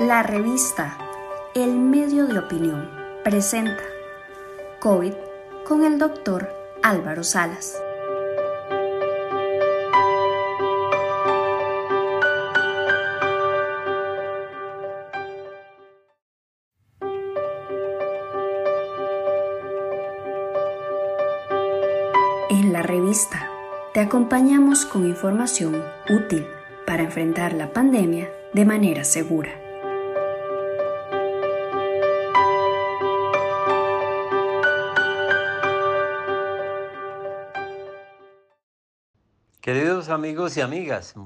La revista El Medio de Opinión presenta COVID con el doctor Álvaro Salas. En la revista te acompañamos con información útil para enfrentar la pandemia de manera segura. Queridos amigos y amigas,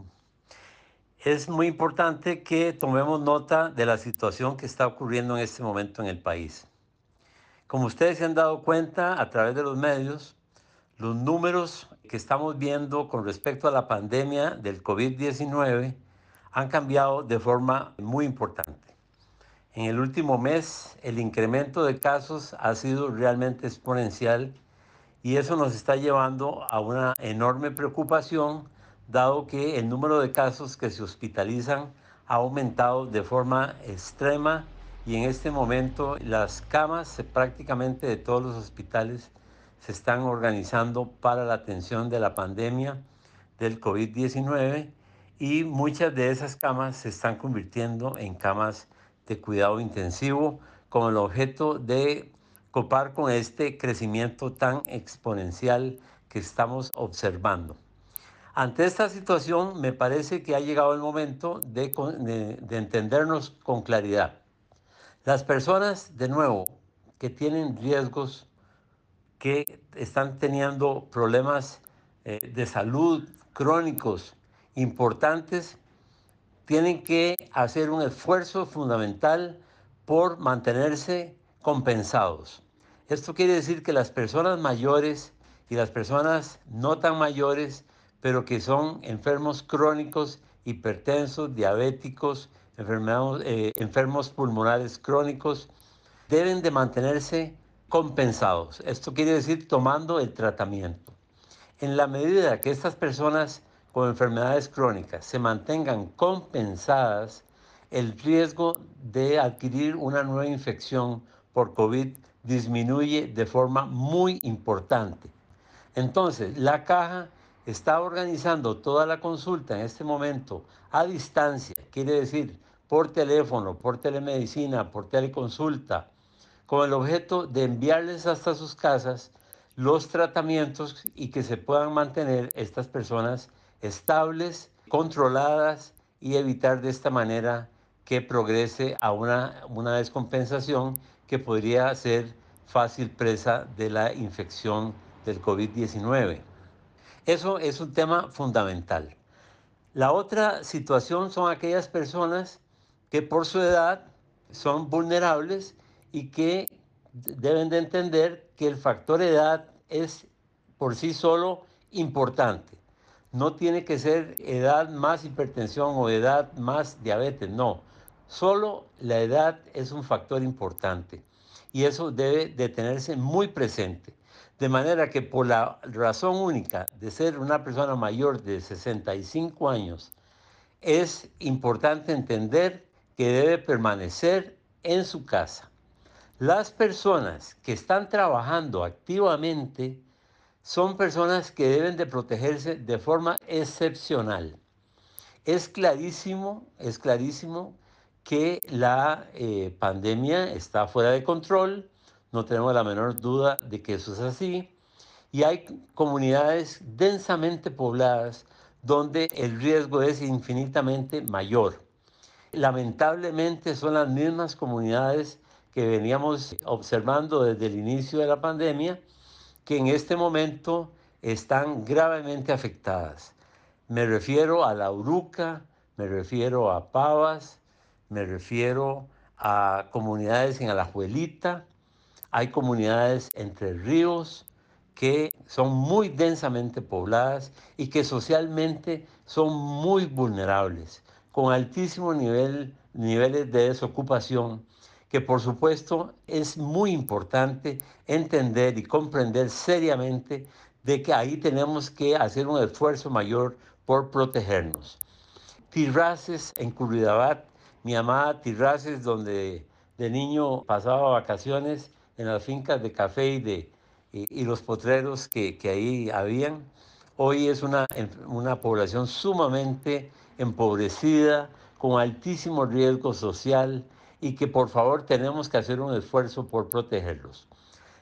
es muy importante que tomemos nota de la situación que está ocurriendo en este momento en el país. Como ustedes se han dado cuenta a través de los medios, los números que estamos viendo con respecto a la pandemia del COVID-19 han cambiado de forma muy importante. En el último mes, el incremento de casos ha sido realmente exponencial y eso nos está llevando a una enorme preocupación, dado que el número de casos que se hospitalizan ha aumentado de forma extrema y en este momento las camas prácticamente de todos los hospitales se están organizando para la atención de la pandemia del COVID-19 y muchas de esas camas se están convirtiendo en camas de cuidado intensivo con el objeto de copar con este crecimiento tan exponencial que estamos observando. Ante esta situación me parece que ha llegado el momento de, de entendernos con claridad. Las personas, de nuevo, que tienen riesgos que están teniendo problemas eh, de salud crónicos importantes, tienen que hacer un esfuerzo fundamental por mantenerse compensados. Esto quiere decir que las personas mayores y las personas no tan mayores, pero que son enfermos crónicos, hipertensos, diabéticos, eh, enfermos pulmonares crónicos, deben de mantenerse compensados. Esto quiere decir tomando el tratamiento. En la medida que estas personas con enfermedades crónicas se mantengan compensadas, el riesgo de adquirir una nueva infección por COVID disminuye de forma muy importante. Entonces, la caja está organizando toda la consulta en este momento a distancia, quiere decir por teléfono, por telemedicina, por teleconsulta, con el objeto de enviarles hasta sus casas los tratamientos y que se puedan mantener estas personas estables, controladas y evitar de esta manera que progrese a una, una descompensación que podría ser fácil presa de la infección del COVID-19. Eso es un tema fundamental. La otra situación son aquellas personas que por su edad son vulnerables y que deben de entender que el factor edad es por sí solo importante. No tiene que ser edad más hipertensión o edad más diabetes, no. Solo la edad es un factor importante y eso debe de tenerse muy presente. De manera que por la razón única de ser una persona mayor de 65 años, es importante entender que debe permanecer en su casa. Las personas que están trabajando activamente son personas que deben de protegerse de forma excepcional. Es clarísimo, es clarísimo que la eh, pandemia está fuera de control, no tenemos la menor duda de que eso es así, y hay comunidades densamente pobladas donde el riesgo es infinitamente mayor. Lamentablemente son las mismas comunidades que veníamos observando desde el inicio de la pandemia, que en este momento están gravemente afectadas. Me refiero a La Uruca, me refiero a Pavas, me refiero a comunidades en Alajuelita, hay comunidades entre ríos que son muy densamente pobladas y que socialmente son muy vulnerables, con altísimos nivel, niveles de desocupación que por supuesto es muy importante entender y comprender seriamente de que ahí tenemos que hacer un esfuerzo mayor por protegernos. Tirraces en Curridabat mi amada Tirraces, donde de niño pasaba vacaciones en las fincas de café y, de, y, los potreros que, que, ahí habían. Hoy es una, una población sumamente empobrecida, con altísimo riesgo social y que por favor tenemos que hacer un esfuerzo por protegerlos.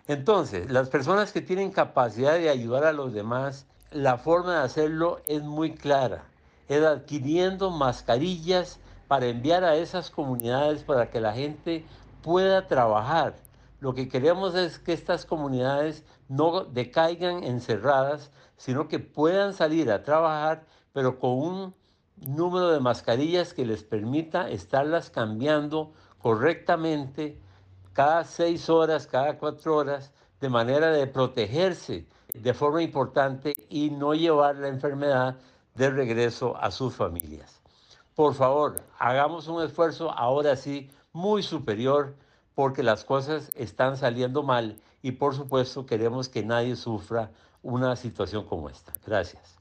Entonces, las personas que tienen capacidad de ayudar a los demás, la forma de hacerlo es muy clara. Es adquiriendo mascarillas para enviar a esas comunidades para que la gente pueda trabajar. Lo que queremos es que estas comunidades no decaigan encerradas, sino que puedan salir a trabajar, pero con un número de mascarillas que les permita estarlas cambiando correctamente cada seis horas, cada cuatro horas, de manera de protegerse de forma importante y no llevar la enfermedad de regreso a sus familias. Por favor, hagamos un esfuerzo ahora sí muy superior porque las cosas están saliendo mal y por supuesto queremos que nadie sufra una situación como esta. Gracias.